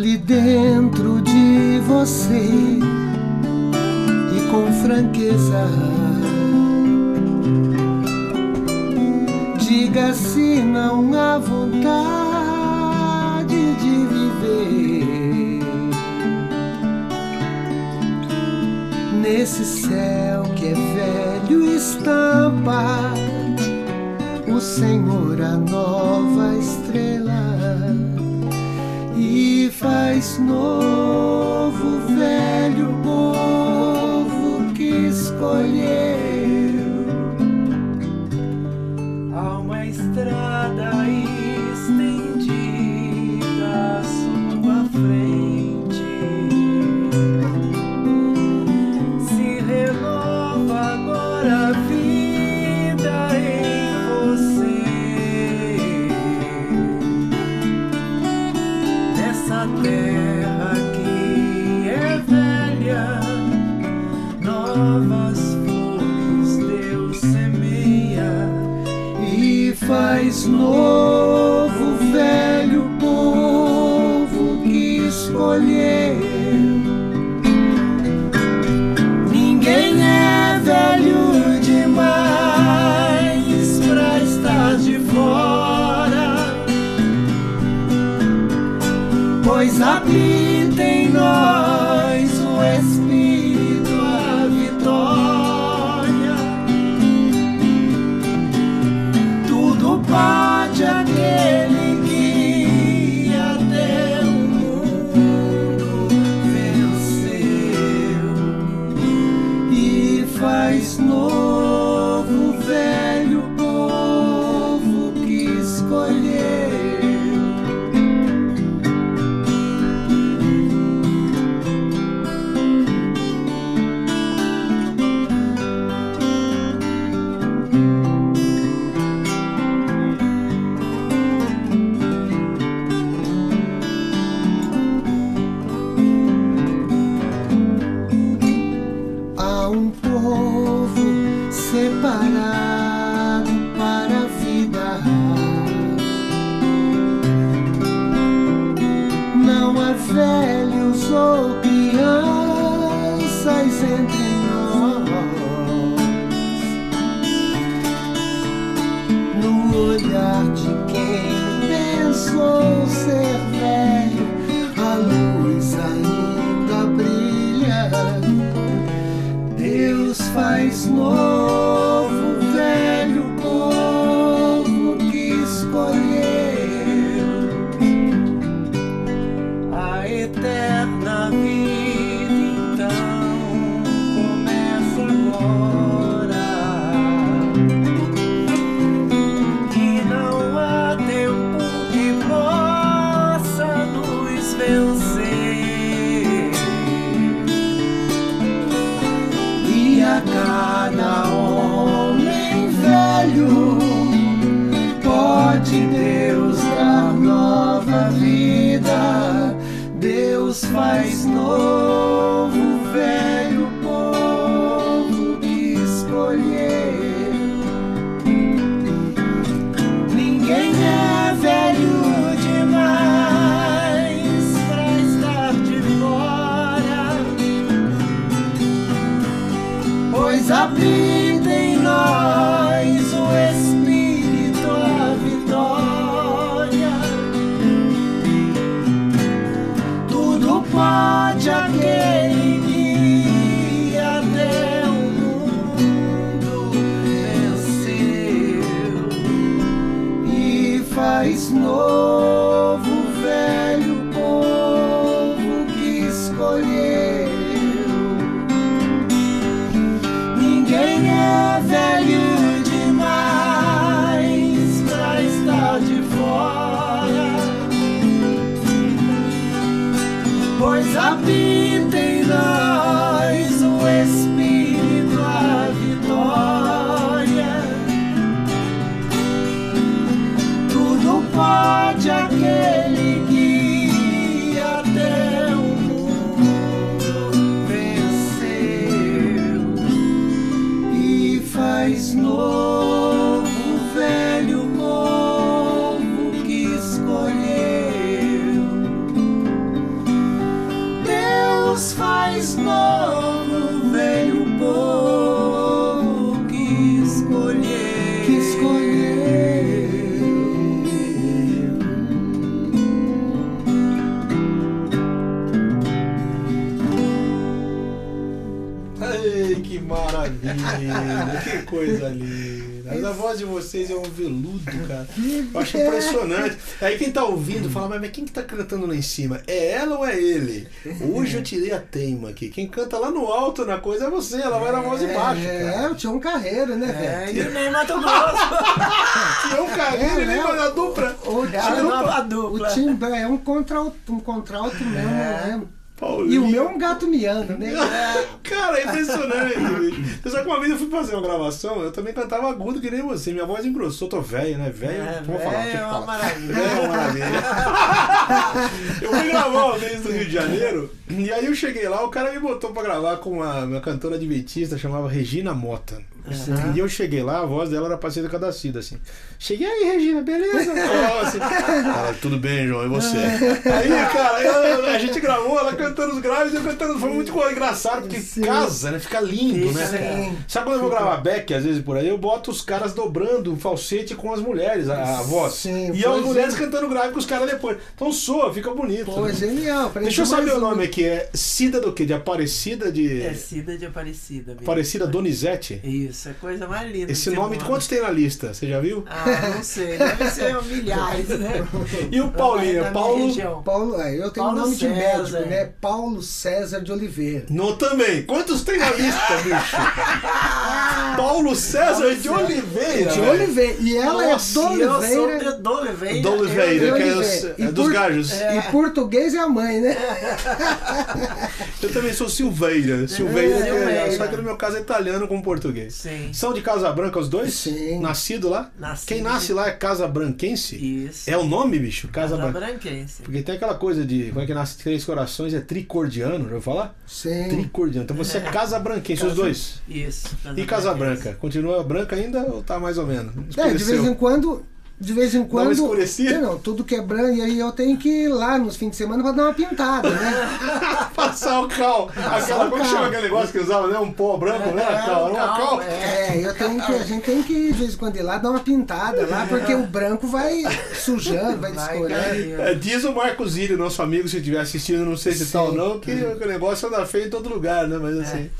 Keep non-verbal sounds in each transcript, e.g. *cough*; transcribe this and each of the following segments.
Ali dentro de você e com franqueza. Diga se não há vontade de viver. Nesse céu que é velho estampa o Senhor a nova estrela faz novo, velho povo que escolher. is no faz louco. Impressionante. Aí quem tá ouvindo fala, mas, mas quem que tá cantando lá em cima? É ela ou é ele? Hoje eu tirei a teima aqui. Quem canta lá no alto na coisa é você, ela vai na voz de baixo, É, o Tião Carreiro, né, É, velho? e o Ney Mato Grosso. *laughs* Tião Carreiro, É, ele né? vai na dupla. O, Ela Tião- nova o dupla. timbre é um contralto, um contralto mesmo, né? Paulinho. E o meu é um gato miando, né? *laughs* Cara, é impressionante. Você sabe que uma vez eu fui fazer uma gravação, eu também cantava agudo que nem você. Minha voz engrossou, tô velho, né? Velho, É, vou falar. é uma maravilha. Velho é uma maravilha. eu fui gravar uma vez no Rio de Janeiro, e aí eu cheguei lá, o cara me botou pra gravar com uma, uma cantora adventista, chamava Regina Mota. E eu cheguei lá, a voz dela era parecida com a da Cida, assim. Cheguei aí, Regina, beleza? *laughs* Ela, assim, ela, tudo bem, João, e você? *laughs* Aí, cara, a gente gravou, ela cantando os graves e eu cantando. Foi muito engraçado, porque Sim. casa, né? Fica lindo, né, Sim. cara? Sabe quando eu vou gravar back, às vezes por aí, eu boto os caras dobrando o falsete com as mulheres, a, a voz. Sim, e as mulheres sim. cantando grave com os caras depois. Então soa, fica bonito. Pô, né? genial. Deixa eu saber o nome aqui, é Cida do quê? De Aparecida de. É Cida de Aparecida. mesmo. Aparecida Donizete? Isso, é coisa mais linda. Esse nome, mundo. quantos tem na lista? Você já viu? Ah, não sei. Deve ser milhares, né? *laughs* E o Paulinho? Paulo. região. Paulo, é, eu tenho Paulo o nome de César. médico, né? Paulo César de Oliveira. No também. Quantos tem na lista, bicho? *laughs* Paulo César de Oliveira. De. Oliveira. E ela Nossa, é eu sou Oliveira. de Doliveira. Do Oliveira, eu- que é, os- e é dos por- gajos. E português é a mãe, né? *laughs* Eu também sou Silveira. Silveira, que é, Silveira. só que no meu caso é italiano com português. Sim. São de Casa Branca os dois? Sim. Nascido lá? Nascido Quem nasce lá é Casa Branquense? Isso. É o nome, bicho? Casa, Casa. Branquense. Porque tem aquela coisa de. Como é que nasce três corações? É tricordiano, já vou falar? Sim. Tricordiano. Então você é *laughs* Casa Branquense, os dois. Isso. E Casa Branca? Continua branca ainda ou tá mais ou menos? É, de vez em quando. De vez em uma quando. escurecida? Não, tudo quebrando, e aí eu tenho que ir lá nos fins de semana pra dar uma pintada, né? *laughs* Passar o cal. Aquela, o como cal. chama aquele negócio que usava, né? Um pó branco, né? É, Cal, era uma cal, cal. é. É, eu tenho que, a gente tem que, de vez em quando, ir lá dar uma pintada lá, porque o branco vai sujando, vai descolando. caindo. É, diz o Marco Zílio, nosso amigo, se estiver assistindo, não sei se tá ou não, que o negócio anda feio em todo lugar, né? Mas assim.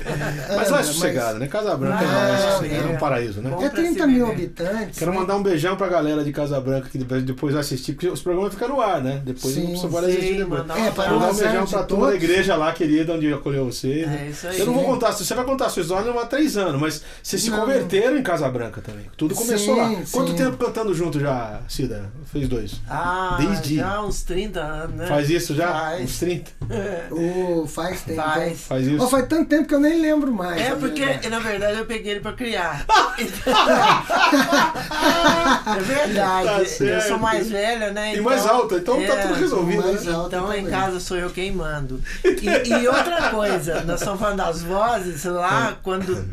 Mas vai Anda, sossegado, né? Casa Branca Ah, é, é um é. paraíso, né? É pra 30 se mil habitantes. Quero né? mandar um beijão pra galera de Casa Branca que depois, assistir, porque os programas ficam no ar, né? Depois Sim, você pode sim, assistir depois. mandar É, um para Mandar um beijão de pra turma da todos. igreja lá, querida, onde acolheu você. É isso aí. Eu não vou contar, você vai contar a sua história há três anos, mas vocês se Não. converteram em Casa Branca também. Tudo começou Sim, lá. Quanto sim. tempo cantando junto já, Cida? Fez dois. Ah, Desde- já uns 30 anos, né? Faz isso já? Faz. Uns 30? *laughs* Ô, faz tempo. Faz. hein? Faz isso. Ó, faz tanto tempo que eu nem lembro mais. É porque, verdade. na verdade, eu peguei ele pra criar. *laughs* *laughs* é verdade. Tá eu certo. sou mais velha, né? E mais alta, então tá É, tudo resolvido. mais né? alta Então em também. casa sou eu quem mando. E, *laughs* e outra coisa, nós estamos falando das vozes, lá quando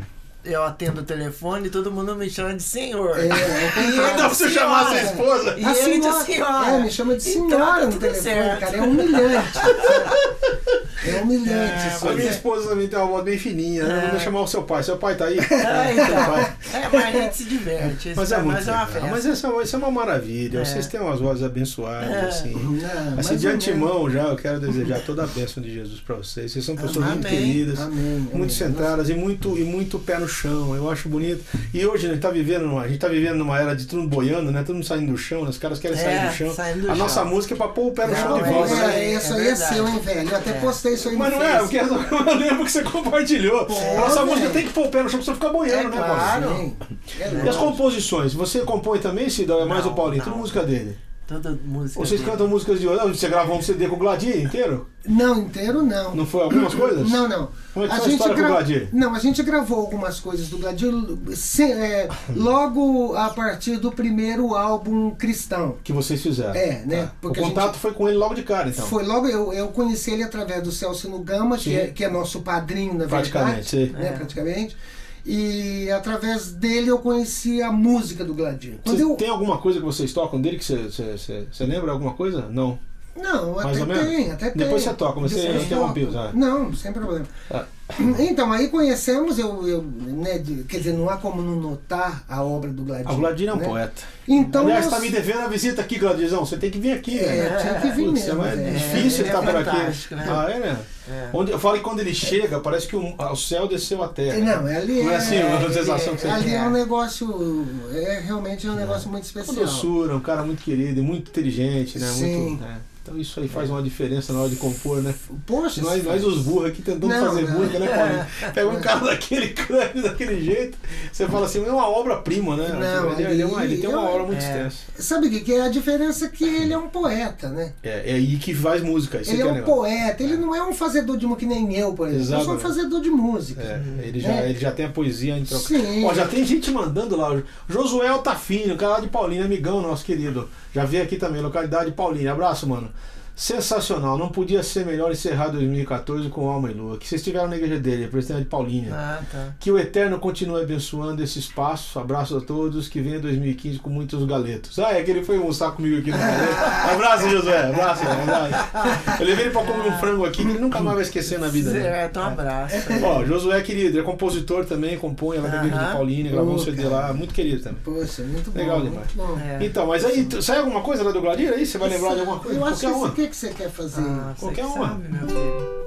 eu atendo o telefone, todo mundo me chama de senhor. É, *laughs* E ele Dá pra você chamar a sua senhora. esposa? E A ele de senhora- senhora. É, me chama de Então, senhora tá no telefone, certo. cara. É humilhante. *laughs* É humilhante É, isso. A minha esposa também tem uma voz bem fininha, né? Vamos chamar o seu pai. Seu pai tá aí? É, então. É, mas a gente se diverte. Mas Isso é pra muito nós é uma festa. Mas essa, isso é uma maravilha. É. Vocês têm umas vozes abençoadas, É. assim. Mais Assim, de antemão já, eu quero desejar toda a bênção de Jesus pra vocês. Vocês são pessoas muito Amém. queridas, menos. Amém. muito amém. centradas e muito, e muito pé no chão. Eu acho bonito. E hoje a gente tá vivendo numa, a gente tá vivendo numa era de todo mundo boiando, né? Todo mundo saindo do chão, né? Os caras querem É, sair do chão. do a nossa chão. música é pra pôr o pé no Não, chão de é volta, isso né? É, isso É aí é verdade. seu, hein, velho? Eu até É. postei isso aí no Mas não é, Face. porque *laughs* eu lembro que você compartilhou. Pô, a nossa música tem que pôr o pé no chão pra você ficar boiando, É né, claro. Sim. É E as composições? Você compõe também, Cida? Ou é mais Não, o Paulinho? Tudo não. música dele. Toda música. Vocês dele. cantam músicas de hoje? Você gravou um CD com o Gladir inteiro? Não, inteiro não. Não foi algumas coisas? Não, não. Como é que foi a história com o Gladir? Não, a gente gravou algumas coisas do Gladir se- é, *laughs* logo a partir do primeiro álbum cristão. Que vocês fizeram. É, né? Tá. O Porque a contato gente- foi com ele logo de cara, então. Foi logo, eu, eu conheci ele através do Celso Gama, que é, que é nosso padrinho, na Praticamente, verdade. sim. Né, É. Praticamente. E através dele eu conheci a música do Vocês- eu... Tem alguma coisa que vocês tocam dele que você, lembra alguma coisa? Não. Não, Mais até tem, até tem. Depois você toca, mas você interrompeu, tá? Não, sem problema. Ah. Então, aí conhecemos, eu, eu né, de- quer dizer, não há como não notar a obra do Gladino. A Gladino é um né? poeta. Então, Aliás, nós- tá me devendo a visita aqui, Gladizão. Você tem que vir aqui, É, velho. tinha que vir Putz, mesmo. é, é. difícil ele estar é por aqui. né? Ah, é, né? É. Onde, eu falo que quando ele chega, parece que o, o céu desceu a terra. Não, ali Não é é, assim a sensação que você ali tem. é um negócio, é realmente um negócio muito Uma especial. doçura, um cara muito querido e muito inteligente, né? Sim. Muito, é. Então isso aí faz uma diferença na hora de compor, né? Poxa, Nós, nós os burros aqui tentando Não, fazer não. música, né, Paulinho? Pega um cara daquele *laughs* crânio, daquele jeito, você fala assim, é uma obra-prima, né? Não, ele, ele é uma- ele tem uma obra muito é. extensa. Sabe o que que é? A diferença é que ele é um poeta, né? É, é aí que faz música. Isso Ele é um poeta, ele não é um fazedor de música que nem eu, por exemplo. Eu sou um fazedor de música. É, ele, já, É. ele já tem a poesia em troca. Sim. Ó, já tem gente mandando lá. Josué Altafini, o cara lá de Paulínia, amigão nosso querido. Já veio aqui também, localidade de Paulínia. Abraço, mano. Sensacional, não podia ser melhor encerrar 2014 com Alma e Lua. Que vocês estiveram na igreja dele, presidente de Paulínia. Ah, tá. Que o Eterno continue abençoando esse espaço. Abraço a todos. Que venha 2015 com muitos galetos. Ah, é que ele foi almoçar comigo aqui no galeto. *laughs* Abraço, Josué. Abraço, abraço. Eu levei ele pra comer um frango aqui que ele nunca mais vai esquecer na vida. Né? Certo, um abraço. Ó, Josué, querido, é compositor também, compõe lá na igreja de Aham. Paulínia, gravou um CD lá. Muito querido também. Poxa, muito bom. Legal demais. bom. É. Então, mas aí, tu- sai alguma coisa lá do Gladir aí? Você vai lembrar de alguma coisa? Eu acho que Que, que você quer fazer? Ah, você Qualquer que uma. sabe, meu filho.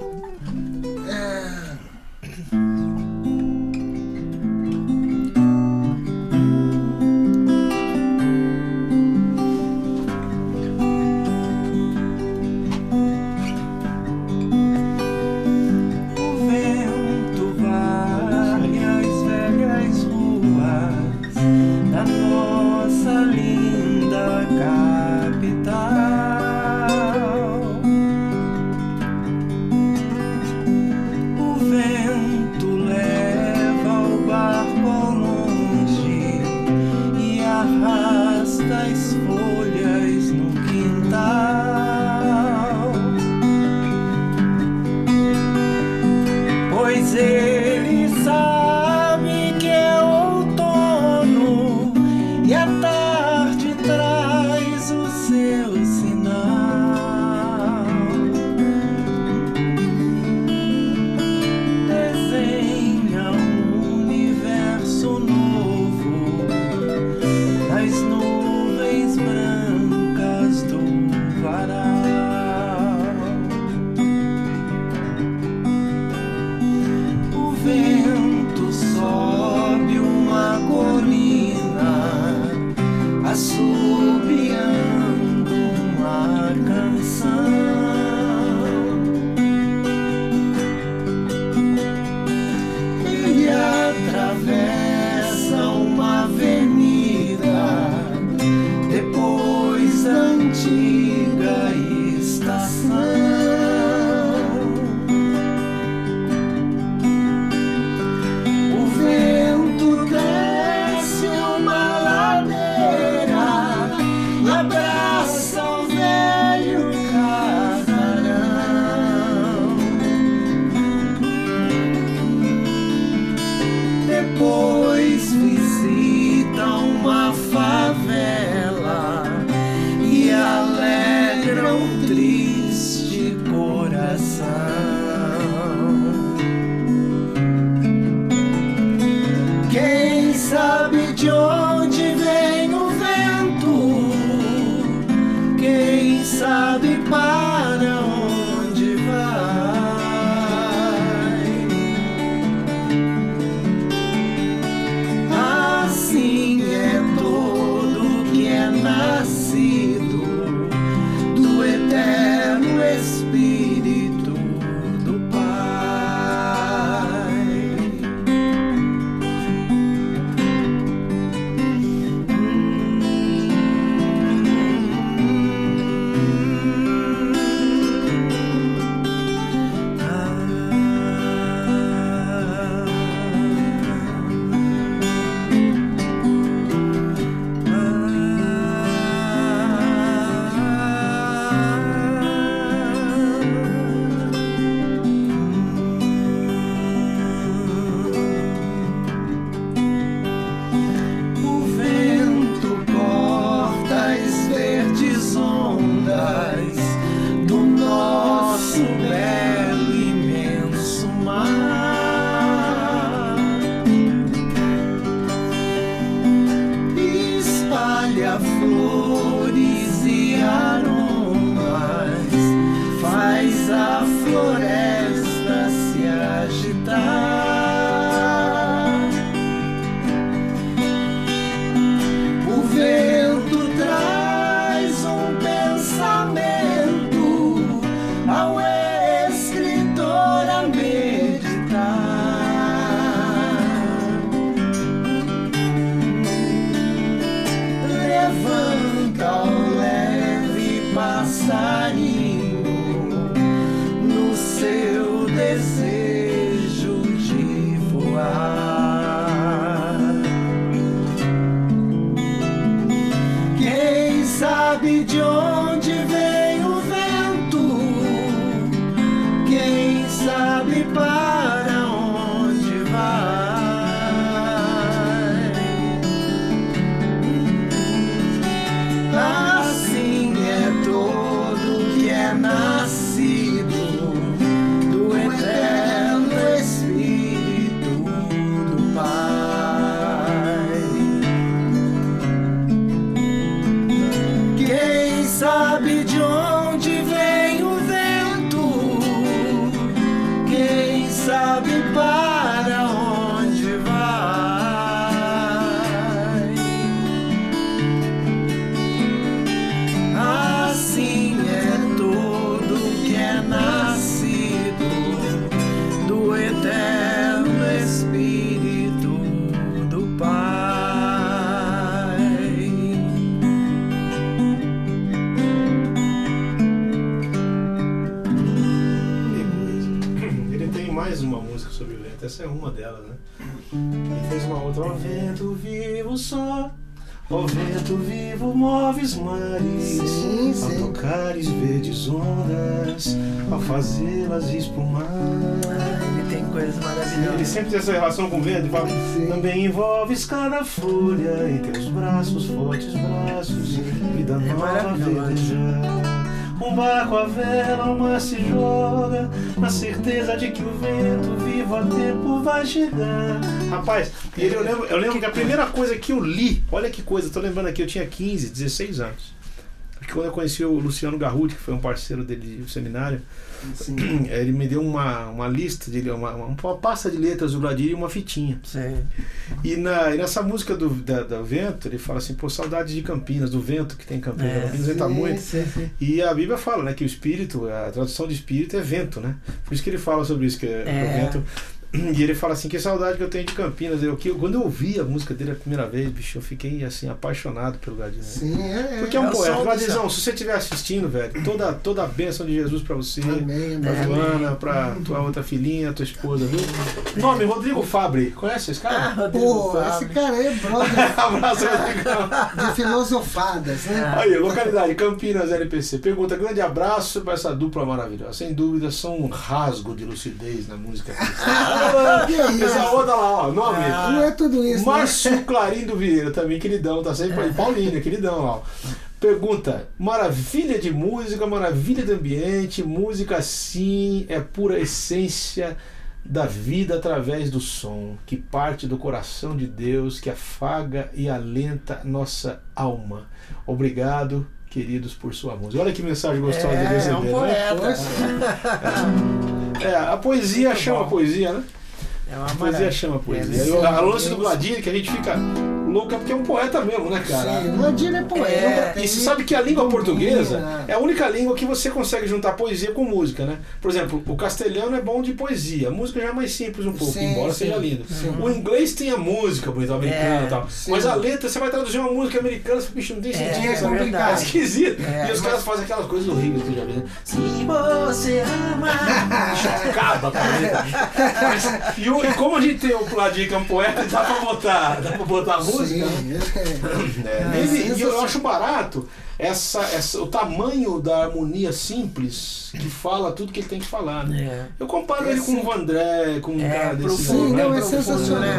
Vivo moves mares, Sim, ao sim. tocares verdes ondas, ao fazê-las espumar. Ele tem coisas Ele maravilhosas. sempre tem essa relação com o ele fala, Sim. também envolves cada folha em teus braços, fortes braços, vida É nova verdejar. Um barco à vela, o mar se joga, na certeza de que o vento vivo a tempo vai chegar. Rapaz, eu, lembro, eu lembro que a primeira coisa que eu li, olha que coisa, tô lembrando aqui, eu tinha 15, 16 anos. Porque quando eu conheci o Luciano Garruti, que foi um parceiro dele do seminário, Sim. *clears throat* ele me deu uma, uma lista, de, uma, uma, pasta de letras do Gladir e uma fitinha. Sim. E, na, e nessa música do, da, do vento, ele fala assim, pô, saudade de Campinas, do vento que tem em Campinas. É, Campinas venta muito. sim, sim. E a Bíblia fala, né, que o espírito, a tradução de espírito é vento, né? Por isso que ele fala sobre isso, que é, É. o vento. E ele fala assim, que saudade que eu tenho de Campinas. Eu, que, quando eu ouvi a música dele a primeira vez, bicho, eu fiquei assim, apaixonado pelo Gladir. Né? Sim, é. Porque é um É poeta. céu. se você estiver assistindo, velho, toda, toda a bênção de Jesus pra você. Amém, Pra amém. Joana, pra tua outra filhinha, tua esposa, viu? Nome, Rodrigo Fabri. Conhece esse Ah, cara? Rodrigo Pô, Fábio. esse cara aí é brother *laughs* Abraço, Rodrigão. de filosofadas, né? Aí, localidade, Campinas, LPC. Pergunta, grande abraço para essa dupla maravilhosa. Sem dúvida, são um rasgo de lucidez na música? *laughs* Essa outra lá, ó, nome. Não é tudo isso, né? Márcio Clarindo Vieira, também queridão, tá sempre aí. Paulinho, queridão ó. Pergunta: maravilha de música, maravilha de ambiente, música sim é pura essência da vida através do som, que parte do coração de Deus, que afaga e alenta nossa alma. Obrigado, queridos, por sua música. Olha que mensagem gostosa de É, é um receber, né? *laughs* É, a poesia Muito chama bom. poesia, né? É uma A poesia chama poesia. É, a lance do. Gladir, que a gente fica louco, é porque é um poeta mesmo, né, cara? Sim, Gladir é poeta. É, E você sabe que a língua portuguesa é a única língua que você consegue juntar poesia com música, né? Por exemplo, o castelhano é bom de poesia, a música já é mais simples um pouco, Sim, embora sim, seja linda. sim. O inglês tem a música bonita, americana É, e tal. sim. Mas a letra, você vai traduzir uma música americana, você, bicho, não tem É, sentido. é complicado. É esquisito. É, e os caras fazem aquelas coisas horríveis que já vi, né? Se você ama. Acaba com a *laughs* e, o- como a gente tem o Pladir que é um poeta, dá pra botar, dá pra botar a música. Sim, *laughs* é. É, É, e eu acho barato essa, essa, o tamanho da harmonia simples que fala tudo que ele tem que falar. Né? É. Eu comparo É ele com sim. o Vandré, com um É, cara desse. profundo, Sim, né? não, é sensacional. né?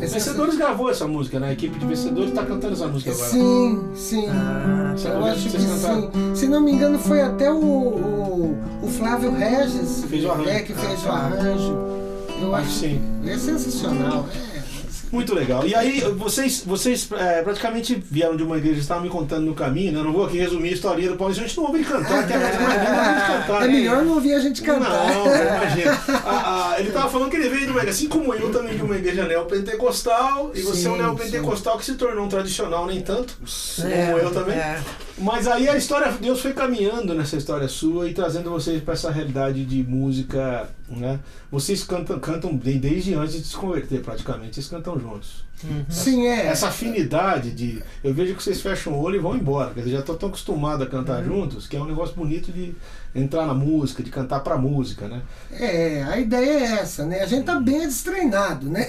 É sensacional. Vencedores gravou essa música, né? A equipe de Vencedores tá cantando essa música agora. Sim, sim. Ah, Você Eu acho que sim. Se não me engano, foi até o, o, o Flávio Regis Fez o arranjo. É, que fez o arranjo. Eu Acho acho sim. É sensacional. É, Muito legal. E aí, vocês, vocês é, praticamente vieram de uma igreja, estavam me contando no caminho, né? Eu não vou aqui resumir a história do Paulo, a gente não ouve ele cantar, que é mais a gente cantar. É né? melhor não ouvir a gente cantar. Não, imagina. A- a- ele tava falando que ele veio de uma igreja, assim como eu também de uma igreja neopentecostal, e você é um Sim, neopentecostal que se tornou um tradicional, nem tanto, É, como eu também. é. Mas aí a história, Deus foi caminhando nessa história sua e trazendo vocês para essa realidade de música, né? Vocês cantam, cantam de- desde antes de se converter, praticamente, vocês cantam juntos. Sim, é. Essa afinidade de. Eu vejo que vocês fecham o olho e vão embora. Quer dizer, já estão tão acostumados a cantar juntos, que é um negócio bonito de entrar na música, de cantar pra música, né? É, a ideia é essa, né? A gente tá bem destreinado, né?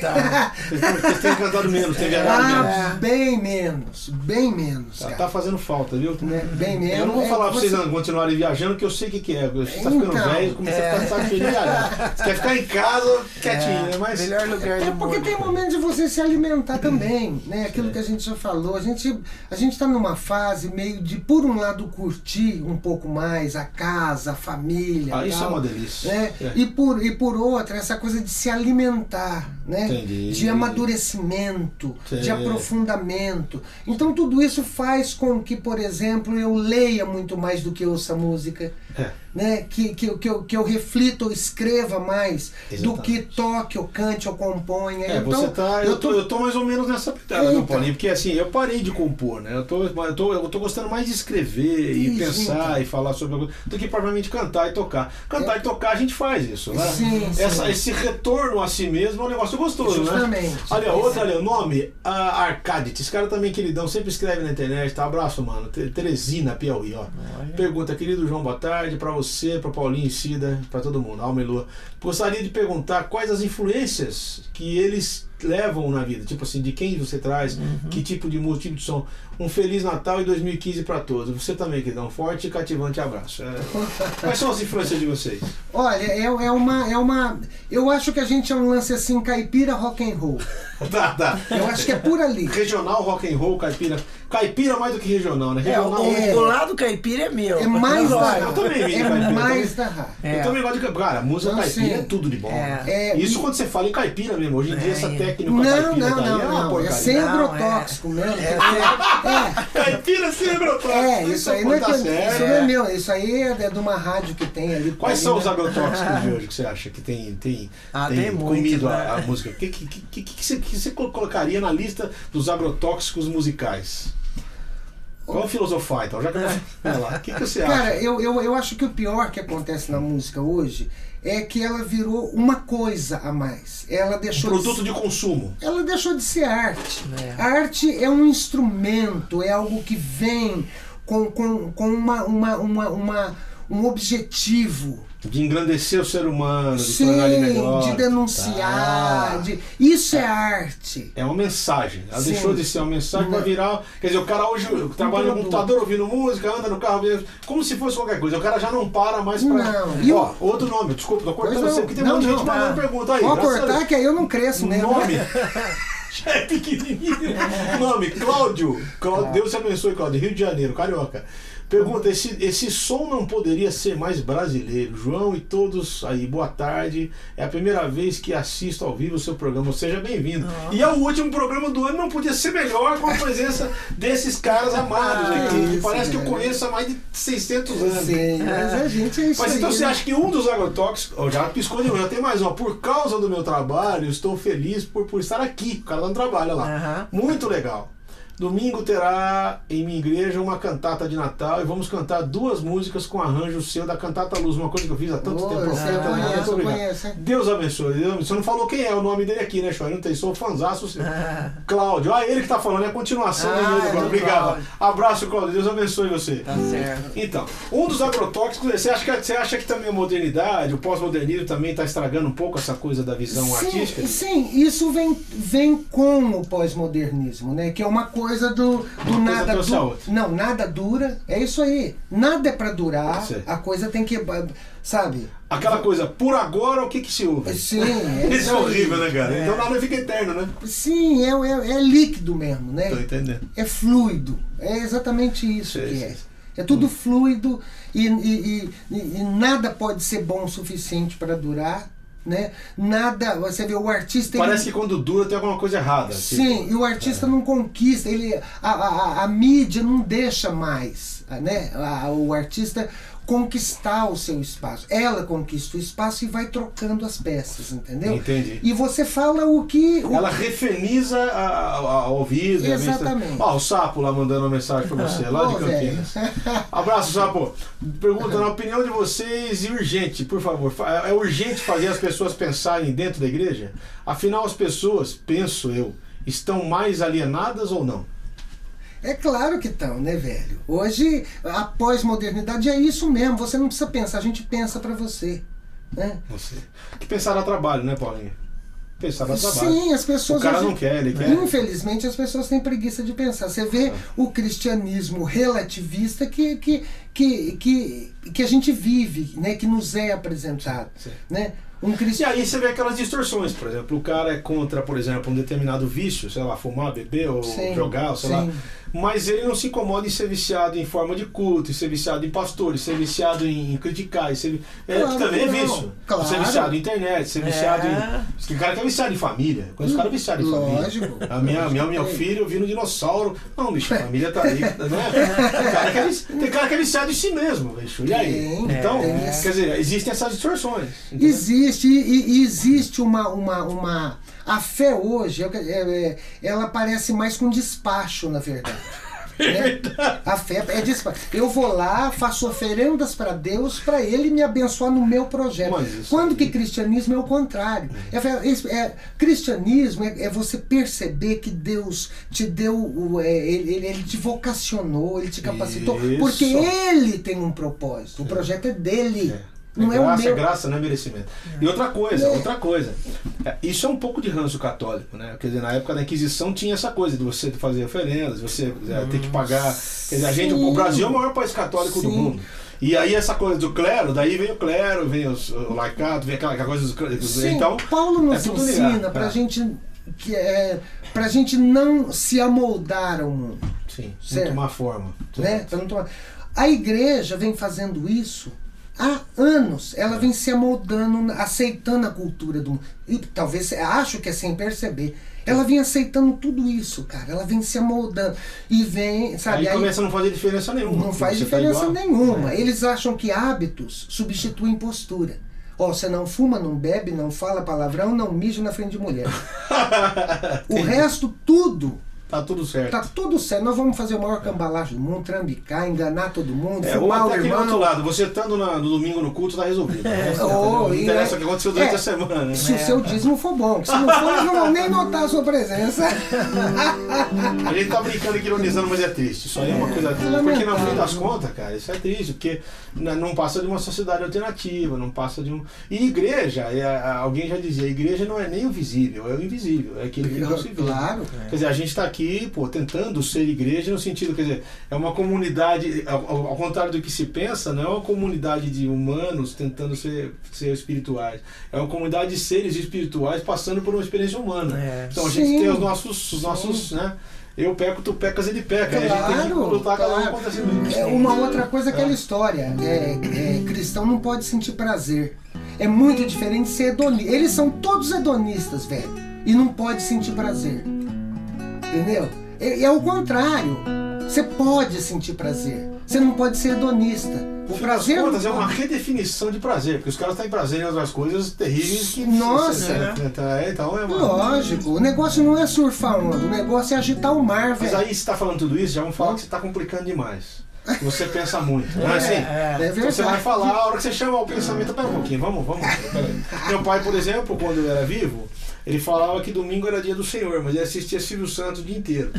Vocês, tão- vocês têm cantado menos, têm viajado menos. Ah, bem menos, bem menos, Tá, tá fazendo falta, viu? Né? Bem menos. Eu não vou É, falar pra vocês você- continuarem viajando, que eu sei o que, que é. Você tá ficando Então, velho, começa a ficar de cheio de viajar. Você quer ficar em casa quietinho, né? Mas. Melhor lugar É do porque mundo. tem momento de você se alimentar também, né? Aquilo que a gente já falou. A gente, a gente tá numa fase meio de, por um lado, curtir um pouco mais a casa, a família. Ah, isso tal, é uma delícia. né? É. E, por, e por outra, essa coisa de se alimentar, né? Entendi. De amadurecimento, Sim. de aprofundamento. Então tudo isso faz com que, por exemplo, eu leia muito mais do que ouça música. É. Né? Que, que, eu- que, eu, que eu reflita ou escreva mais do Exatamente. que toque, ou cante, ou componha. É, então, tá. Eu tô, eu tô mais ou menos nessa pegada, meu Então. Paulinho, porque assim, eu parei de compor, né? Eu tô, eu tô, eu tô gostando mais de escrever e Isso, pensar então. e falar sobre a coisa, do que propriamente cantar e tocar. Cantar e tocar a gente faz isso, né? Sim, Essa, sim. Esse retorno a si mesmo é um negócio gostoso, né? Justamente. Ali, ó, outra ali, o nome, a Arcadit. Esse cara também, queridão, sempre escreve na internet, tá? Abraço, mano. Te- Teresina, Piauí, ó. Pergunta, querido João, boa tarde. Pra você, pra Paulinho, Cida, pra todo mundo. Alma e Lua. Gostaria de perguntar quais as influências que eles levam na vida. Tipo assim, de quem você traz, que tipo de música, tipo de som. Um Feliz Natal e 2015 pra todos. Você também, queridão. Um forte e cativante abraço. É, Quais são as influências de vocês? Olha, é, é uma, é uma. Eu acho que a gente é um lance assim, caipira rock and roll. *laughs* tá, tá. Eu acho que é por ali. Regional, rock and roll, caipira. Caipira mais do que regional, né? É, o, Regional. É. o lado caipira é meu. É mais da gosto. Eu também vi É caipira, mais eu da rá. É. Eu também gosto de caipira. Cara, música Não, caipira sim. é tudo de bom. É. É, Isso e- quando você fala em caipira mesmo. Hoje em dia, É, essa é. técnica Não, caipira não, não, é uma não. É sem agrotóxico mesmo. É, É, Caipira sem agrotóxico. é, isso aí não é, tá isso não é meu, isso aí é de uma rádio que tem ali. Quais são né? os agrotóxicos de *laughs* hoje que você acha que tem, tem, Ah, tem, comido né? a, a música? O que, que você colocaria na lista dos agrotóxicos musicais? Vamos filosofar então, já que. Vai lá, o que, que você Cara, acha? eu, eu, eu acho que o pior que acontece na música hoje é que ela virou uma coisa a mais. Ela Um deixou produto de, de consumo. ela deixou de ser arte. É. A arte é um instrumento, é algo que vem com, com, com uma, uma, uma, uma- um objetivo. De engrandecer o ser humano, de Sim, melhor. de denunciar. Tá. de- Isso é arte. É uma mensagem. Ela Sim. deixou de ser uma mensagem para Não. virar. Quer dizer, o cara hoje trabalha no computador ouvindo música, anda no carro, como se fosse qualquer coisa. O cara já não para mais pra. Não. E Ó, outro nome, desculpa, tô cortando você, não. porque tem Não, um monte de gente não. mandando pergunta aí. A cortar que aí eu não cresço mesmo. Nome. *laughs* Já é pequenininho. Nome, Cláudio. Cláudio. Deus te abençoe, Cláudio. Rio de Janeiro, carioca. Pergunta: esse, esse som não poderia ser mais brasileiro? João e todos aí, boa tarde. É a primeira vez que assisto ao vivo o seu programa. Seja bem-vindo. E é o último programa do ano, não podia ser melhor com a presença *laughs* desses caras amados Ah, aqui. que isso, parece que eu né? conheço há mais de 600 anos. Sim, mas a gente é isso Mas então aí, você né? acha que um dos agrotóxicos. Já piscou de já tem mais uma. Por causa do meu trabalho, estou feliz por, por estar aqui. O cara não trabalha lá. Muito legal. Domingo terá em minha igreja uma cantata de Natal e vamos cantar duas músicas com arranjo seu da Cantata Luz, uma coisa que eu fiz há tanto Oh, tempo. conheço, muito eu obrigado. conheço, hein? Deus abençoe. Deus. Você não falou quem é o nome dele aqui, né, Shoy? Não tem, sou fanzaço seu. Ah, *laughs* Cláudio, ah, ele que tá falando, é a continuação Ah, é. Obrigado. Cláudio. Abraço, Cláudio. Deus abençoe você. tá certo. Então, um dos agrotóxicos, você acha que, você acha que também a modernidade, o pós-modernismo também está estragando um pouco essa coisa da visão artística? Sim, sim, isso vem, vem com o pós-modernismo, né? Que é uma coisa do, do coisa nada dura. Não, nada dura. É isso aí. Nada é pra durar. A coisa tem que. Sabe? Aquela coisa, por agora, o que que se ouve? Sim, é *laughs* Isso é horrível, né, cara? É. Então nada fica eterno, né? Sim, é, é, é líquido mesmo, né? Tô entendendo. É fluido. É exatamente isso Sei, que é. É tudo fluido e, e, e- e- e nada pode ser bom o suficiente para durar. Né? Nada, você vê o artista ele- Parece que quando dura tem alguma coisa errada. Sim, tipo, e o artista não conquista, ele, a, a, a- a mídia não deixa mais né, o artista conquistar o seu espaço. Ela conquista o espaço e vai trocando as peças, entendeu? Entendi. E você fala o que. o- Ela refeniza a, a, a ouvido. a mente. Exatamente. Ó, o Sapo lá mandando uma mensagem pra você, lá de velho. Campinas. Abraço, Sapo. Pergunta, na opinião de vocês, e urgente, por favor, fa- é urgente fazer as pessoas pensarem dentro da igreja? Afinal, as pessoas, penso eu, estão mais alienadas ou não? É claro que estão, né, velho? Hoje, a pós-modernidade é isso mesmo. Você não precisa pensar, a gente pensa pra você. Né? Você. Que pensar a trabalho, né, Paulinho? Pensar a trabalho. Sim, as pessoas. O cara hoje- não quer, ele quer. Infelizmente as pessoas têm preguiça de pensar. Você vê o cristianismo relativista que, que, que, que, que a gente vive, né? que nos é apresentado. Sim. Né? Um E cristiano. aí você vê aquelas distorções, por exemplo, o cara é contra, por exemplo, um determinado vício, sei lá, fumar, beber ou Sim, jogar, ou sei sim. lá. Mas ele não se incomoda em ser viciado em forma de culto, em ser viciado em pastores, ser viciado em criticar, em ser, é, Claro também é não. vício. Claro. Ser viciado em internet, ser viciado É. em. Tem cara que é viciado em família. Eu Conheço cara viciado em família. Lógico. A minha, minha, meu Tem. filho, eu vi no dinossauro. Não, bicho, a família tá aí. *laughs* Né? Tem, cara que é, tem cara que é viciado em si mesmo, bicho. E aí? Tem, então, tem. quer dizer, existem essas distorções. entendeu? Existe, e, e existe uma, uma, uma. A fé hoje, é- é- ela parece mais com despacho, na verdade. *laughs* né? A fé é despacho. Eu vou lá, faço oferendas para Deus, para Ele me abençoar no meu projeto. Quando que cristianismo é o contrário. É, isso- é- cristianismo é, é você perceber que Deus te deu, o- é, ele, ele- ele te vocacionou, Ele te capacitou, Isso. porque Ele tem um propósito. O projeto é dele. É. Não é, graça, o meu. É graça, não é merecimento. E outra coisa, É. outra coisa. É, Isso é um pouco de ranço católico, né? Quer dizer, na época da Inquisição tinha essa coisa de você fazer oferendas, você é, ter que pagar. Quer dizer, a gente, o. Brasil é o maior país católico do Sim. mundo. E aí essa coisa do clero, daí vem o clero, vem os, o laicato, vem aquela, coisa dos clérigos. Sim, Então, Paulo nos é ensina ligado, pra é. gente que é pra gente não se amoldar ao mundo, sim, Certo. não tomar forma. né? Não tomar- A igreja vem fazendo isso há anos. Ela vem se amoldando, aceitando a cultura do mundo. E talvez acho que é sem perceber. Ela vem aceitando tudo isso, cara. Ela vem se amoldando e vem, sabe? Aí aí- começa a não fazer diferença nenhuma. não faz tá diferença igual. nenhuma. Eles acham que hábitos substituem postura. Ó, você não fuma, não bebe, não fala palavrão, não mija na frente de mulher. *laughs* o resto, tudo, Tá tudo certo. tá tudo certo. Nós vamos fazer o maior cambalagem do mundo, trambicar, enganar todo mundo, É, ou até aquele outro lado, você estando no domingo no culto tá resolvido. né? Oh, não e interessa é- o que aconteceu durante é, a semana. né? Se o seu dízimo for bom, se não for, eles não vão nem notar a sua presença. *laughs* A gente tá brincando aqui, ironizando, mas é triste. Isso aí é uma coisa triste. Porque no fim das contas, cara, isso é triste, porque não passa de uma sociedade alternativa, não passa de um. E igreja, é, alguém já dizia, a igreja não é nem o visível, é o invisível, é aquele que não se vê. Claro. Quer dizer, a gente está aqui, pô, tentando ser igreja no sentido, quer dizer, é uma comunidade, ao, ao- contrário do que se pensa, não é uma comunidade de humanos tentando ser, ser espirituais. É uma comunidade de seres espirituais passando por uma experiência humana. É. Então a gente Sim. tem os nossos, os nossos, né? Eu peco, tu pecas, ele peca. Aí a gente tem que Claro, lutar cada um claro. contra si mesmo. É uma outra coisa é aquela história. É, é, cristão não pode sentir prazer. É muito diferente de ser hedonista. Eles são todos hedonistas, velho. E não pode sentir prazer. Entendeu? É, é o contrário. Você pode sentir prazer. Você não pode ser hedonista. O prazer. contas, é uma redefinição de prazer, porque os caras têm prazer em outras coisas terríveis que. Nossa. É, então é uma. Lógico, o negócio não é surfar onda, o negócio é agitar o mar, Mas velho. aí você tá falando tudo isso, já vamos falar que você tá complicando demais. Você pensa muito. Não *laughs* é assim? É, É Então você vai falar, a hora que você chama o pensamento, pera um pouquinho, vamos, vamos. *laughs* Meu pai, por exemplo, quando eu era vivo, ele falava que domingo era dia do Senhor, mas ele assistia Silvio Santos o dia inteiro.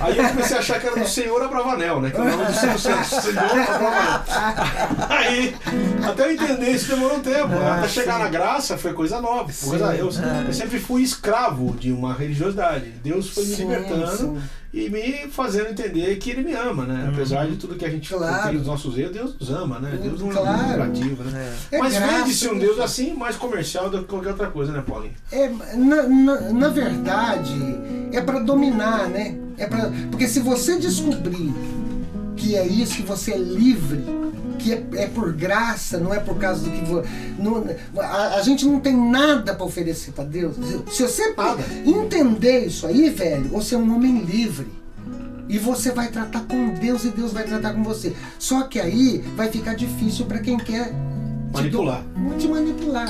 Aí eu comecei a achar que era do Senhor Abravanel, né? Que o nome do Silvio Santos, Senhor Abravanel. Aí, até eu entender isso demorou um tempo. Ah, até chegar sim. na graça foi coisa nova. Coisa, eu, eu sempre fui escravo de uma religiosidade. Deus foi me Sim, libertando sim. E me fazendo entender que ele me ama, né? Apesar de tudo que a gente Claro. tem os nossos erros, Deus nos ama, né? Deus não Claro. é negativo, né? É Mas graça, vende-se um né? Deus assim, mais comercial do que qualquer outra coisa, né, Paulinho? É, na, na, na verdade, é para dominar, né? É pra, porque se você descobrir que é isso, que você é livre, que é, é por graça, não é por causa do que vo, não, a, a gente não tem nada para oferecer para Deus. Se você entender isso aí, velho, você é um homem livre. E você vai tratar com Deus e Deus vai tratar com você. Só que aí vai ficar difícil para quem quer te Manipular. do- te manipular.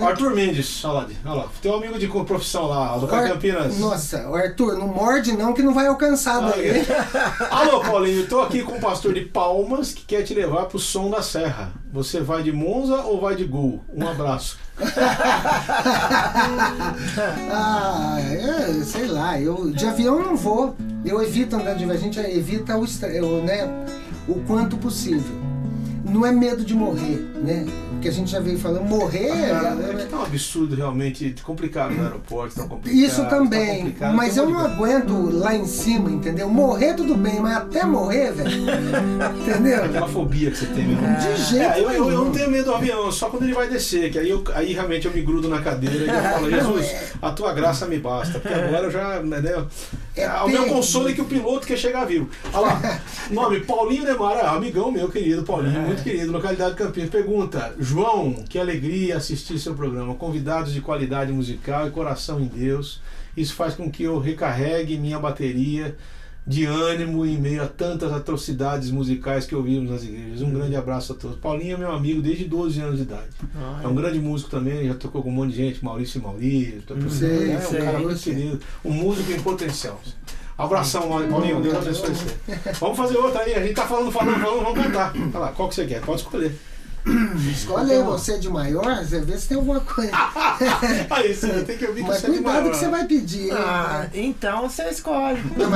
Arthur Mendes, olha lá, olha lá. Teu amigo de profissão lá, do Ar- Campinas. Nossa, o Arthur, não morde não que não vai alcançar daí. *laughs* Alô, Paulinho, tô aqui com o pastor de Palmas que quer te levar pro som da serra. Você vai de Monza ou vai de Gol? Um abraço. *laughs* Ah, é, sei lá, eu de avião não vou. Eu evito andar de avião, a gente evita o, né, o quanto possível. Não é medo de morrer, né? Porque a gente já veio falando, morrer. Cara, é- é que tá um absurdo realmente complicado no aeroporto, tá complicado. Isso tá também, complicado, mas eu não aguento lá em cima, entendeu? Morrer tudo bem, mas até morrer, velho. *laughs* entendeu? Aquela fobia que você tem mesmo. De jeito É, eu, eu, eu não tenho medo do avião, só quando ele vai descer, que aí, eu, aí realmente eu me grudo na cadeira e eu *laughs* falo, Jesus, a tua graça me basta, porque agora eu já. Né, É o meu consolo é que o piloto quer chegar vivo. Olha lá, *laughs* nome Paulinho Demara, amigão meu querido, Paulinho, muito querido, localidade Campinas. Pergunta, João, que alegria assistir seu programa, convidados de qualidade musical e coração em Deus. Isso faz com que eu recarregue minha bateria de ânimo em meio a tantas atrocidades musicais que ouvimos nas igrejas. Um grande abraço a todos. Paulinho é meu amigo desde 12 anos de idade. É um grande músico também, já tocou com um monte de gente, Maurício e Maurício. Sei, é um sei, cara muito querido, um músico em potencial. Abração, Paulinho, Deus abençoe você. *laughs* Vamos fazer outra aí, a gente tá falando, falando, falando, vamos cantar. Olha lá, qual que você quer? Pode escolher. Escolhe aí você de maior, você vê se tem alguma coisa. *laughs* Aí, você tem que ouvir que Mas você é cuidado que você vai pedir, hein? Ah, então você escolhe. Então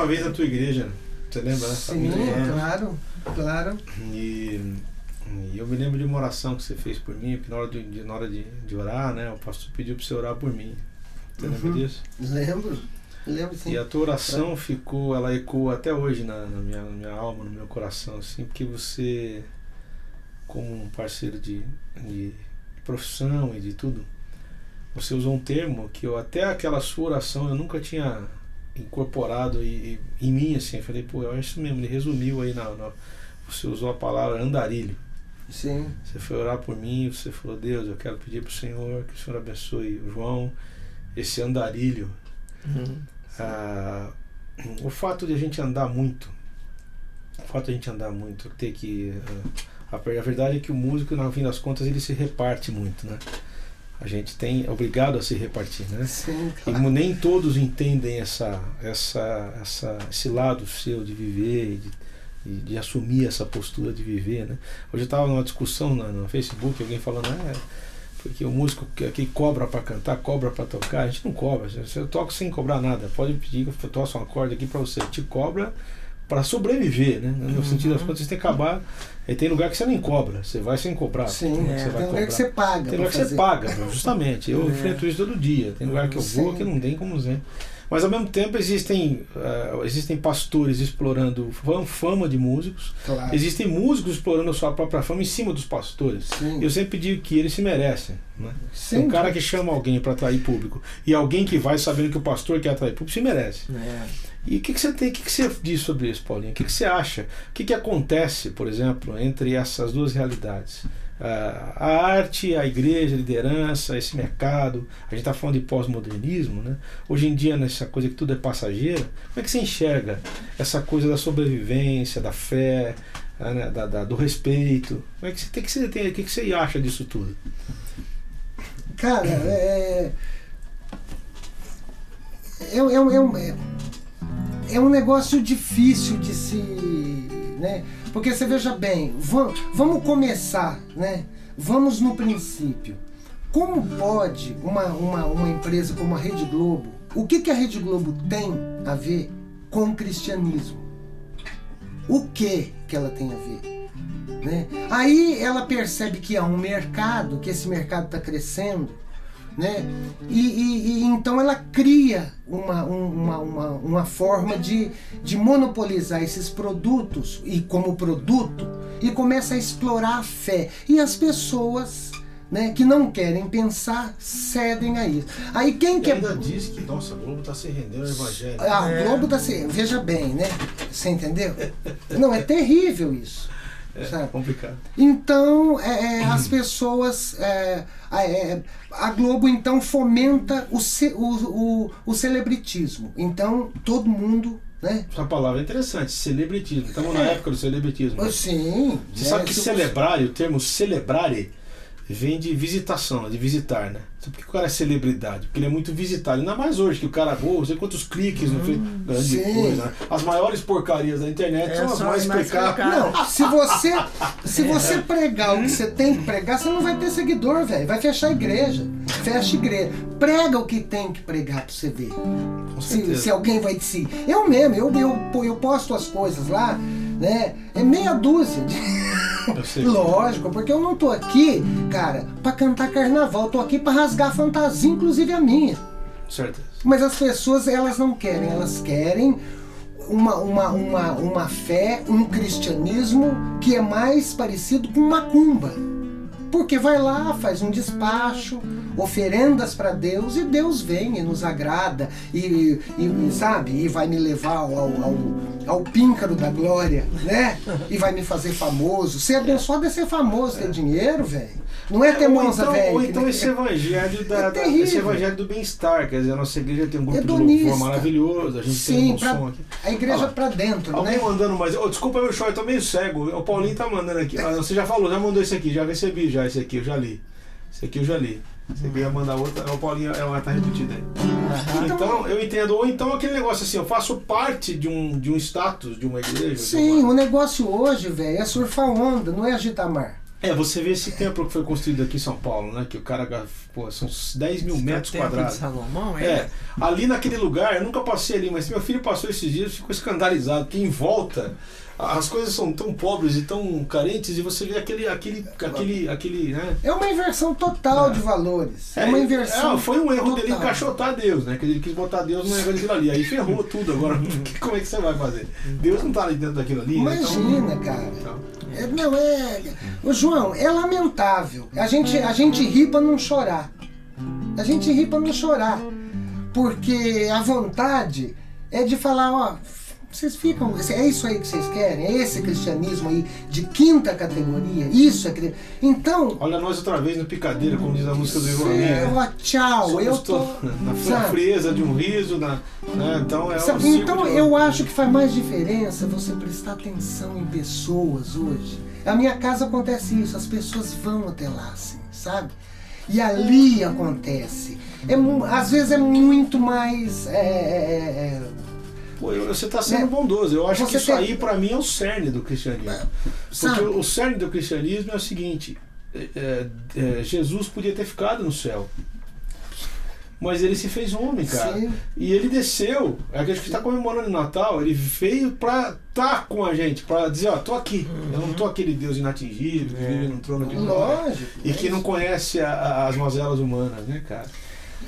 uma vez na tua igreja, você lembra, né? Sim, claro, claro. E, e eu me lembro de uma oração que você fez por mim, que na hora de, de- na hora de, de orar, né? O pastor pediu para você orar por mim. Você lembra Uhum. disso? Lembro, lembro sim. E a tua oração ficou, ela ecoa até hoje na, na minha, na minha alma, no meu coração, assim, porque você, como um parceiro de, de profissão e de tudo, você usou um termo que eu até aquela sua oração eu nunca tinha incorporado e, e- em mim, assim, eu falei, pô, é isso mesmo, ele resumiu aí na, na- você usou a palavra andarilho. Sim. Você foi orar por mim, você falou, Deus, eu quero pedir para o Senhor que o Senhor abençoe o João, esse andarilho. Ah, o fato de a gente andar muito, o fato de a gente andar muito, ter que. ah, a, a verdade é que o músico, no fim das contas, ele se reparte muito, né? A gente tem é obrigado a se repartir, né? Sim, E claro. nem todos entendem essa, essa, essa, esse lado seu de viver, e de, e de assumir essa postura de viver. Né? Hoje eu estava numa discussão na- no Facebook, alguém falando, é, porque o músico que, que cobra para cantar, cobra para tocar, a gente não cobra, eu toco sem cobrar nada, pode pedir que eu toque uma corda aqui para você, te cobra para sobreviver, né? No sentido das contas, você tem que acabar. E tem lugar que você nem cobra, você vai sem cobrar. Sim, é é, tem lugar cobrar? que você paga. Tem lugar que você fazer. paga, justamente. Eu É. enfrento isso todo dia. Tem lugar que eu vou Sim. que não tem como dizer. Mas ao mesmo tempo existem, ah, existem pastores explorando fam- fama de músicos. Claro. Existem músicos explorando a sua própria fama em cima dos pastores. Sim. Eu sempre digo que eles se merecem. Né? Sim, um cara que chama alguém para atrair público e alguém que vai sabendo que o pastor quer atrair público se merece. É. E o que, que você tem? O que, que você diz sobre isso, Paulinho? O que, que você acha? O que, acontece, por exemplo, entre essas duas realidades? Ah, a arte, a igreja, a liderança, esse mercado. A gente está falando de pós-modernismo, né? Hoje em dia, nessa coisa que tudo é passageiro, como é que você enxerga essa coisa da sobrevivência, da fé, ah, né, da- da- do respeito? Como é que você que você tem? O que, que você acha disso tudo? Cara, é. É, é, é, é, é um negócio difícil de se. Né? Porque você veja bem, vamos, vamos começar, né? Vamos no princípio. Como pode uma, uma, uma empresa como a Rede Globo, o que, que a Rede Globo tem a ver com o cristianismo? O que que ela tem a ver? né? Aí ela percebe que há um mercado, que esse mercado está crescendo, né? E, e- e então ela cria uma, um- uma, uma, uma forma de, de monopolizar esses produtos e como produto e começa a explorar a fé. E as pessoas né, que não querem pensar cedem a isso. Aí quem que é diz que, nossa, o Globo está se rendendo ao evangelho. ah, o Globo tá se. Veja bem, né? Você entendeu? Não, é terrível isso. Sabe? complicado. Então, é, é, as pessoas. é, a, é, Globo, então, fomenta o, ce- o, o, o celebritismo. Então, todo mundo. Né? Essa palavra é interessante, celebritismo. Estamos na época do celebritismo. né? Sim. Você né, sabe que se celebrare, o termo celebrare, vem de visitação, de visitar, né? Sabe por que o cara é celebridade? Porque ele é muito visitado. Ainda mais hoje, que o cara, oh, não sei quantos cliques, não fez grande sim. coisa. Né? As maiores porcarias da internet É, são as mais as mais. Não, se você, se você pregar o que você tem que pregar, você não vai ter seguidor, velho. Vai fechar a igreja. Fecha a igreja. Prega o que tem que pregar pra você ver. Com se, se alguém vai te seguir. Eu mesmo, eu, eu, eu posto as coisas lá, né? É meia dúzia. de-. *laughs* Lógico, porque eu não tô aqui, cara, pra cantar carnaval. Eu tô aqui pra rasgar fantasia, inclusive a minha. Certeza. Mas as pessoas, elas não querem. Elas querem uma, uma, uma, uma fé, um cristianismo que é mais parecido com macumba. Porque vai lá, faz um despacho, oferendas para Deus e Deus vem e nos agrada e, e, sabe, e vai me levar ao, ao, ao píncaro da glória, né? E vai me fazer famoso. Ser abençoado é ser famoso, ter dinheiro, velho. Não é ter ou monza então, velha. ou então esse evangelho da, É da- esse evangelho do bem-estar, quer dizer, a nossa igreja tem um grupo de Hedonista. louvor maravilhoso, a gente tem Sim, um pra, som aqui. a igreja lá. pra dentro, Alguém né? mandando mais. Ô, desculpa meu show, eu tô meio cego. O Paulinho tá mandando aqui. Ah, você já falou, já mandou esse aqui, já recebi já esse aqui, eu já li. Esse aqui eu já li. Esse aqui ia mandar outra. O Paulinho ela tá repetida aí. Aham. Então, eu entendo. Ou então aquele negócio assim, eu faço parte de um, de um status, de uma igreja. de Sim, uma- o negócio hoje, velho, é surfar onda, não é agitar mar. É, você vê esse templo que foi construído aqui em São Paulo, né? Que o cara, pô, são uns 10 mil o metros Templo de quadrados. Salomão, é? É, ali naquele lugar, eu nunca passei ali, mas meu filho passou esses dias e ficou escandalizado, que em volta as coisas são tão pobres e tão carentes e você vê aquele, aquele, aquele, aquele, né? É uma inversão total É. de valores. É, uma inversão. é, foi um erro dele total. encaixotar Deus, né? Que ele quis botar Deus no negócio daquilo ali. Aí ferrou tudo agora. *laughs* Como é que você vai fazer? Deus não tá ali dentro daquilo ali, né? Imagina, cara. Então, É, não, é. Ô, João, é lamentável. A gente, a gente ri pra não chorar. A gente ri pra não chorar. Porque a vontade é de falar, ó, vocês ficam. É isso aí que vocês querem? É esse cristianismo aí de quinta categoria? Isso é Então. olha nós outra vez no picadeiro, como diz a música do Ivan ó, tchau, Somos eu tô. *laughs* na sabe? frieza de um riso, na, né? Então é um Sabe, ciclo Então de- eu acho que faz mais diferença você prestar atenção em pessoas hoje. A minha casa acontece isso, as pessoas vão até lá, assim, sabe? E ali acontece. É, às vezes é muito mais. é, é, é, Pô, eu- você está sendo Né? bondoso. Eu acho Você que isso tem- aí, para mim, é o cerne do cristianismo. Porque sabe? o, o cerne do cristianismo é o seguinte: é, é, é, Jesus podia ter ficado no céu. Mas ele se fez homem, cara. Sim. E ele desceu. É que a gente está comemorando o Natal. Ele veio para estar com a gente, para dizer: Ó, tô aqui. Eu não tô aquele Deus inatingível que vive num trono de glória e que não conhece a- a- as mazelas humanas, né, cara?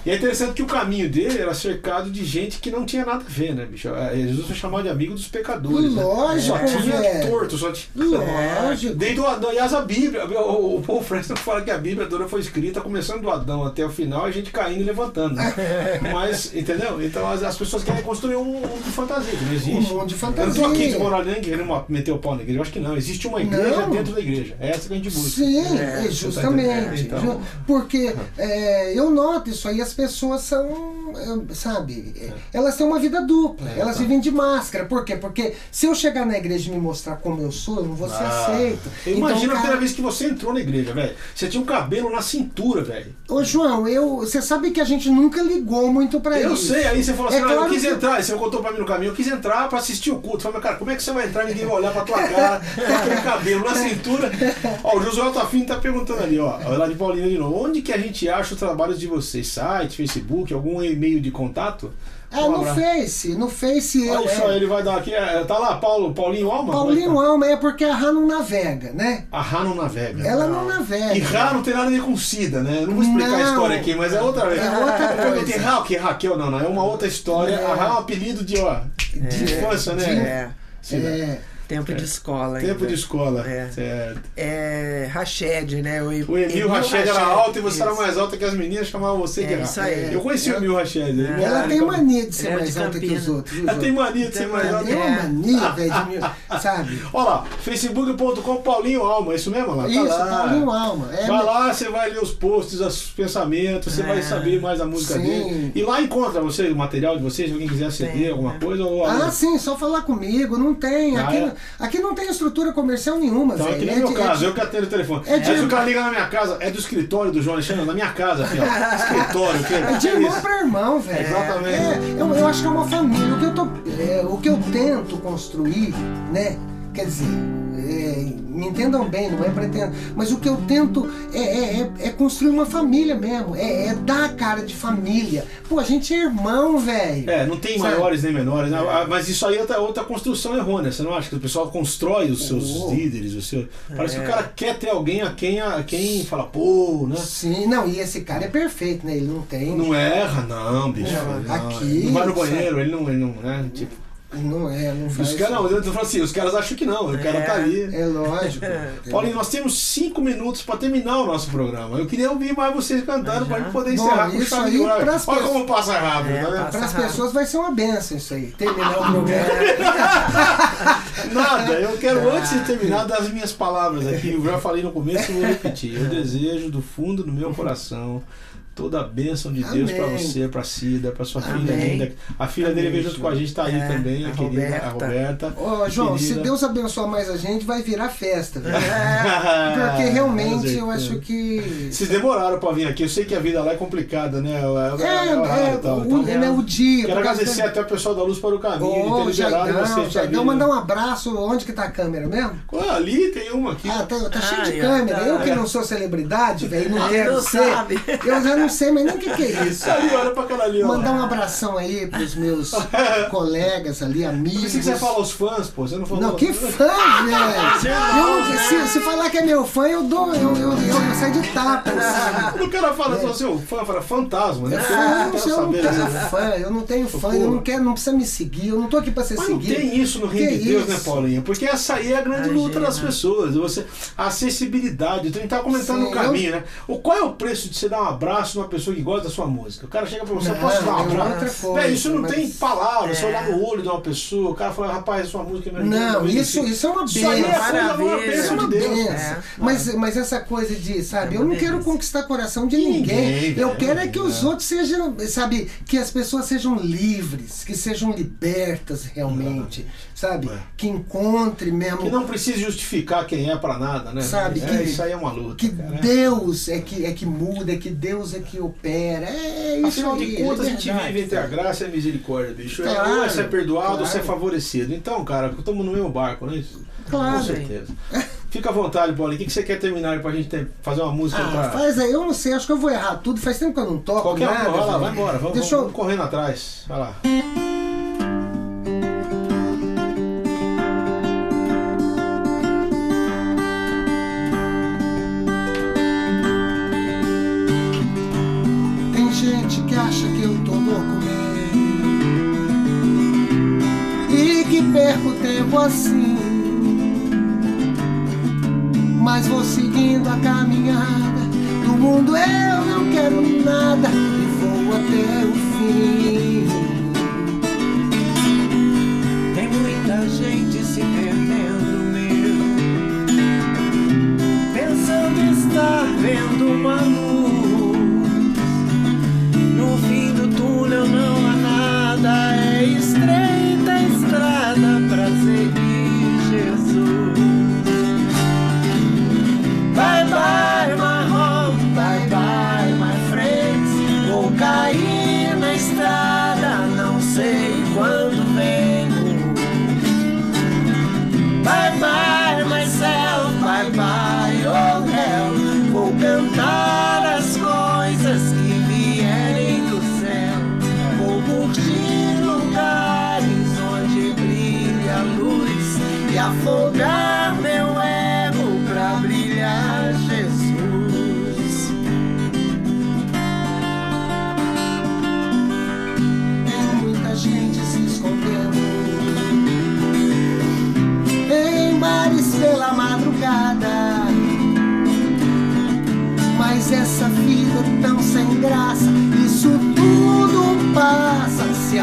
E é interessante que o caminho dele era cercado de gente que não tinha nada a ver, né, bicho? É, Jesus foi chamado de amigo dos pecadores. né? Lógico, Só tinha velho. torto, só tinha. Lógico. Desde o Adão. Aliás, a Bíblia, o, o Paul fala que a Bíblia toda foi escrita começando do Adão até o final, a gente caindo e levantando. né? *laughs* Mas, entendeu? Então as, as pessoas querem construir um mundo de fantasia, que não Um existe. mundo de Eu não tô aqui de fantasia. moral nem querendo meter o pau na igreja. Eu acho que não. Existe uma igreja Não. dentro da igreja. É essa que a gente busca. Sim, É, é, justamente. então- Ju- Porque é, eu noto isso aí, as pessoas são, é, sabe, é, elas têm uma vida dupla, É, elas tá. vivem de máscara. Por quê? Porque se eu chegar na igreja e me mostrar como eu sou, eu não vou ser Ah. aceito. Então, Imagina a cara, primeira vez que você entrou na igreja, velho. Você tinha um cabelo na cintura, velho. Ô João, eu, você sabe que a gente nunca ligou muito pra Eu isso. sei, aí você falou assim, É "Ah, eu claro quis que- entrar, aí você contou pra mim no caminho, eu quis entrar pra assistir o culto. Eu falei, cara, como é que você vai entrar e ninguém vai olhar pra tua cara, com aquele cabelo na cintura? Ó, o Josué Altafim tá perguntando ali, ó, lá de Paulina de novo, onde que a gente acha os trabalhos de vocês? Site, Facebook, algum e-mail de contato? É, Um no. Face, no Face eu. Olha só, é, ele vai dar aqui, é, tá lá, Paulo, Paulinho Alma? Paulinho é que Alma é porque a Rá não navega, né? tá? A Rá não navega. Ela não navega. E Rá não tem nada a ver com Cida, né? Eu não vou explicar a Não. história aqui, mas é outra vez. É outra coisa. Rá, o que? Raquel? Não, não, é uma outra história. É. A Rá é um apelido de, ó, de infância, né? É. Cida. É, Tempo de escola ainda. Tempo de escola. É. certo. É, Rached, né? O, O Emil Rached era alto e você era isso. mais alto que as meninas, chamavam você de É, isso aí. Eu conheci o Emil Rached. ele É. era- ela tem mania de ser Ela é mais de alta que os outros. viu, Ela tem mania de ser mais Ela alto. tem uma É. mania, velho, de mil- sabe? Olha lá, facebook.com Paulinho Alma, é isso mesmo? Lá? Tá Isso, lá. Paulinho Alma. É, Vai lá, você vai ler os posts, os pensamentos, você É. vai saber mais a música Sim. dele. E lá encontra você o material de vocês, se alguém quiser aceder, Tem, alguma né? coisa. Ou, Ah, sim, só falar comigo, não tem. Ah, Aqui, é? Aqui não tem estrutura comercial nenhuma, Então é que nem É meu de- caso, é eu que atendo o telefone. é de- se o cara liga na minha casa, é do escritório do João Alexandre, na minha casa, aqui, ó. *laughs* Escritório, que É de que irmão pra irmão, velho. Exatamente. É, eu, eu acho que é uma família. O que eu, tô, é, o que eu tento construir, né? Quer dizer, é, me entendam bem, não é pretendo. Mas o que eu tento é, é- é- é construir uma família mesmo. É, é dar a cara de família. Pô, a gente é irmão, velho. É, não tem Sabe? maiores nem menores, né? Ah, mas isso aí é outra, outra construção errônea. Você não acha que o pessoal constrói os seus Oh. líderes, o seu. Parece É. que o cara quer ter alguém a quem, a quem fala, pô, né? Sim, não, e esse cara é perfeito, né? Ele não tem. Não erra, não, bicho. Não, Não, aqui, não vai no sabe? banheiro, ele não, ele não, né? Tipo, Não é, não Os faz. caras, não, eu falo assim, os caras acham que não, o cara tá ali. É lógico. *laughs* Paulinho, nós temos cinco minutos para terminar o nosso programa. Eu queria ouvir mais vocês cantando para gente poder Bom, encerrar com isso aí Olha pessoas- como passa rápido, É, passa Para as rápido. pessoas vai ser uma benção isso aí. Terminar o programa. *laughs* Nada, eu quero antes de terminar das minhas palavras aqui, eu já falei no começo e vou repetir. Eu desejo do fundo do meu coração toda a bênção de Deus para você, para Cida, para sua filha Amém. linda. A filha dele Amém, veio junto com a gente, tá aí É, também, a, a querida a Roberta. Roberta. Ô, João, se Querida. Deus abençoar mais a gente, vai virar festa, viu? Ah, *laughs* Porque realmente eu certeza. acho que. Vocês demoraram pra vir aqui. Eu sei que a vida lá é complicada, né? É, É, o horário é, e tal. o, Então, né, o dia. Quero agradecer da- até o pessoal da Luz para o Caminho Ô, de ter liberado Jaidão, vir. mandar um abraço. Onde que tá a câmera mesmo? Ah, ali tem uma aqui. Ah, tá, tá cheio de câmera. tá. Eu que não sou celebridade, velho, não quero não ser. sabe. Eu já não sei, mas nem o que, que é isso. *laughs* ali, olha pra aquela ali, ó. Mandar um abração aí pros meus *laughs* colegas ali, amigos. pensei que você ia falar os fãs, pô. Você não falou. Não, que fã, velho! *laughs* Eu não- Se, se falar que é meu fã, eu dou, eu, eu, eu, eu saio de tapa. assim. O cara fala assim, seu fã fala fantasma, né? Eu, Porque eu não eu, não tenho né? fã, eu não tenho fã, eu não quero, não precisa me seguir, eu não tô aqui pra ser Mas não seguido. tem isso no reino de Deus, né, Paulinha? Porque essa aí é a grande luta das pessoas. Você, a acessibilidade. A gente tava comentando Sim, no caminho, né? O, qual é o preço de você dar um abraço numa pessoa que gosta da sua música? O cara chega pra você, Não, posso dar um é abraço? outra coisa, Véi, isso não mas- tem palavras. Você É. olhar no olho de uma pessoa, o cara fala, rapaz, sua música é Não, isso, isso é uma Isso aí é benção. coisa Isso é uma de Deus. benção. É. Mas, mas essa coisa de, sabe, É eu uma não quero conquistar coração de Ninguém, ninguém. Eu quero é que os outros sejam, sabe, que as pessoas sejam livres, que sejam libertas realmente, sabe? É. Que encontre mesmo. Que não precisa justificar quem é pra nada, né? Sabe, é, que- isso aí é uma luta. Que cara. Deus é que, é que muda, é que Deus é que opera. É isso Afinal aí, de contas, a gente vive entre a graça e a misericórdia, bicho. É, Claro, ou é ser perdoado ou ser claro. favorecido. Então, cara, estamos no mesmo barco, né? Claro. Com certeza. Fica à vontade, Paulinho. O que você quer terminar aí pra gente ter- fazer uma música Ah, pra. faz aí, eu não sei, acho que eu vou errar tudo. Faz tempo que eu não toco Qualquer nada. um, vai lá, vai embora. Vamos, Deixa eu- vamos correndo atrás. Vai lá. Perco tempo assim. Mas vou seguindo a caminhada. Do mundo eu não quero nada E vou até o fim. Tem muita gente se perdendo mesmo. Pensando estar vendo uma luz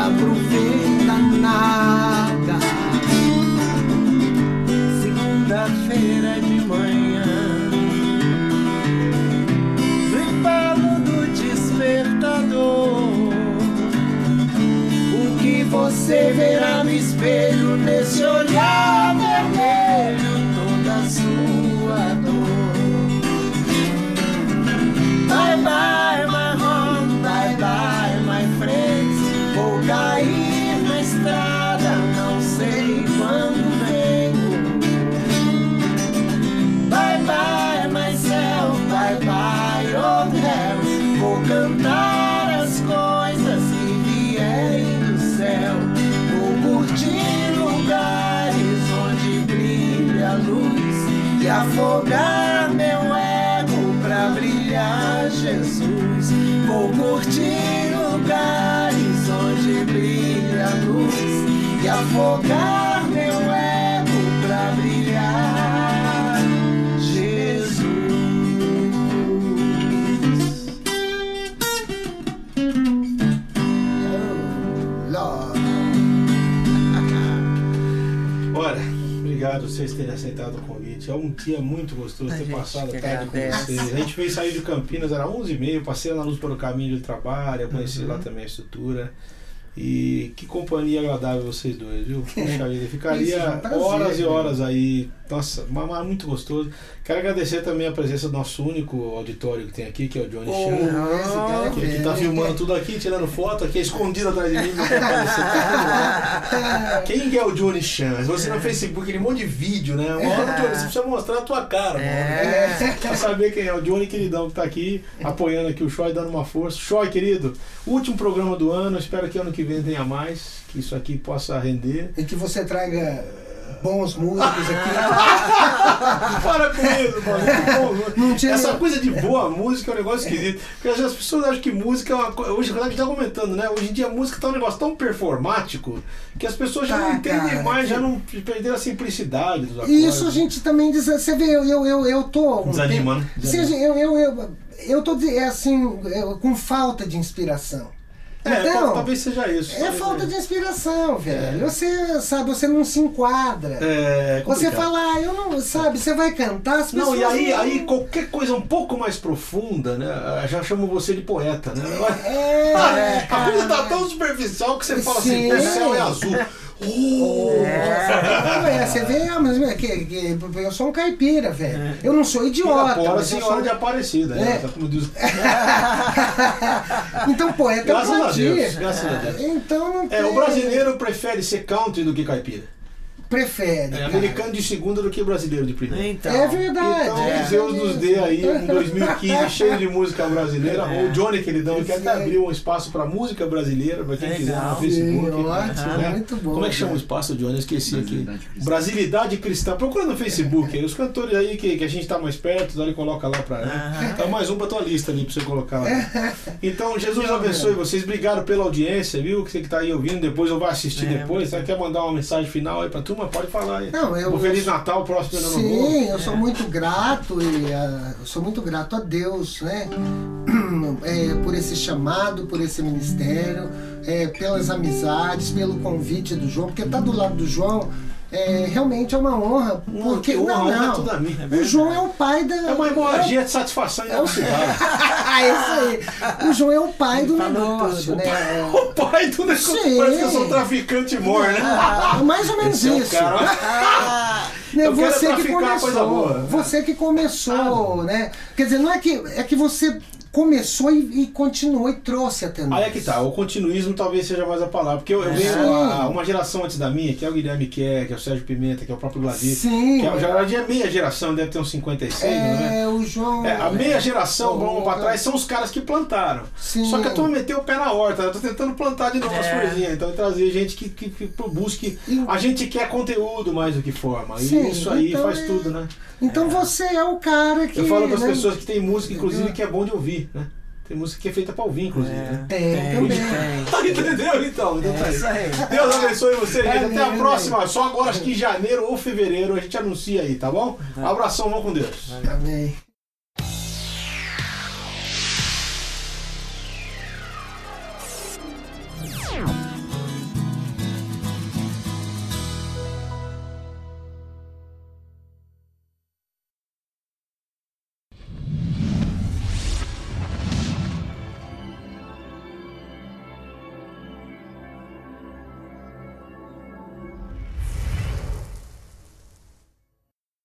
aproveita nada. Segunda-feira de manhã. Embalo do despertador. O que você verá no espelho Nesse olhar afogar meu ego pra brilhar. Jesus. Oh, Lord. Olha, obrigado por vocês terem aceitado o convite. É um dia muito gostoso A ter passado a tarde com vocês. A gente veio sair de Campinas, era 11h30, passei na luz pelo caminho de trabalho, eu conheci Uhum. lá também a estrutura. E que companhia agradável vocês dois, viu? *laughs* Puxa vida, ficaria prazer, horas e horas aí. Nossa, mas, mas muito gostoso. Quero agradecer também a presença do nosso único auditório que tem aqui, que é o Johnny Oh, Chan. esse cara é Que, que tá filmando tudo aqui, tirando foto, aqui é escondido atrás de mim, não quer aparecer, tá. Quem é o Johnny Chan? Você no Facebook, aquele monte de vídeo, né? Uma hora, Johnny, você precisa mostrar a tua cara, mano. É. *laughs* Pra saber quem é o Johnny queridão que tá aqui, apoiando aqui o Shoy, dando uma força. Shoy, querido, último programa do ano, espero que ano que vem tenha mais, que isso aqui possa render. E que você traga bons músicos aqui. Para com isso, mano. Não tinha- Essa coisa de boa música é um negócio esquisito. Porque as pessoas acham que música é uma coisa. Hoje, a gente tá comentando, né? Hoje em dia a música tá um negócio tão performático que as pessoas já Tá, não entendem cara, mais, que- já não perderam a simplicidade dos acordes. E isso a gente também diz. Você vê, eu, eu, eu, eu tô. Desanimando. Seja, eu, eu, eu, eu tô é assim, eu- com falta de inspiração. É, Então, talvez seja isso. É falta de inspiração, velho. Você, sabe, você não se enquadra. É, Você complicado. fala, ah, eu não, sabe, você vai cantar, as Não, e aí, não- aí qualquer coisa um pouco mais profunda, né? Já chamo você de poeta, né? É, *laughs* a coisa tá tão superficial que você fala Sim. assim, o céu é azul. Oh! É, você vê, ah, mas que, que, eu sou um caipira, velho. Eu não sou idiota. A senhora sou... de Aparecida, né? É. Como diz... *laughs* Então, poeta é Graças a. Deus, graças a Deus. Então não É, o tem- brasileiro prefere ser country do que caipira. Prefere. É americano de segunda do que brasileiro de primeira. Então. É verdade. Então, é Deus nos dê aí um verdade. 2015 cheio de música brasileira. É. O Johnny Queridão quer até abrir um espaço para música brasileira, para quem quiser no. Facebook. Sim, ótimo, né? muito bom, Como é que chama o espaço, Johnny? Eu esqueci aqui. Brasilidade cristã. Brasilidade Cristã. Procura no Facebook aí. Os cantores aí que, que a gente tá mais perto, ali coloca lá pra. Né? Tá mais um pra tua lista ali pra você colocar lá. *laughs* Então, Jesus abençoe vocês. Obrigado pela audiência, viu? Que você que tá aí ouvindo depois ou vai assistir É, depois. Você quer mandar uma mensagem final aí pra turma? Pode falar aí. Não, eu- Um Feliz Natal, próximo ano novo. Sim, eu sou muito grato e ah, eu sou muito grato a Deus, né? *clears throat* É, por esse chamado, por esse ministério, é, pelas amizades, pelo convite do João, porque tá do lado do João é, realmente é uma honra. Porque honra, não, honra é não, tudo a mim. o João é o pai da. É uma hemorragia de satisfação e É o- velocidade. Ah, isso aí. O João é o pai do Falou negócio, né? O pai do negócio Sim. parece que eu sou um traficante mor, né? Ah, mais ou menos Esse é o isso. cara. *laughs* Né, você que começou, boa. Ah, você que começou, né? Quer dizer, não é que é que você começou e, e continuou e trouxe a tendência. Aí é que tá, o continuismo talvez seja mais a palavra, porque eu, eu É. venho Sim. a- uma geração antes da minha, que é o Guilherme Kerr, que é o Sérgio Pimenta, que é o próprio Gladir, Sim. que é, já era de meia geração, deve ter uns 56, né? É, o João. É, a meia geração, Oh, vamos pra trás, são os caras que plantaram. Sim. Só que a turma meteu o pé na horta, eu tô tentando plantar de novo as É. coisinhas, então trazer gente que, que, que busque. A gente quer conteúdo mais do que forma. Sim, e isso aí então faz é- tudo, né? Então você é o cara que. Eu falo para as né, pessoas que tem música, inclusive, que é bom de ouvir, né? Tem música que é feita para ouvir, inclusive. né? Tem também. tem. *laughs* Entendeu? Então, então tá É aí. isso aí. Deus abençoe você, gente. Até a próxima. Só agora, acho que em janeiro ou fevereiro a gente anuncia aí, tá bom? Abração, vamos com Deus. Amém.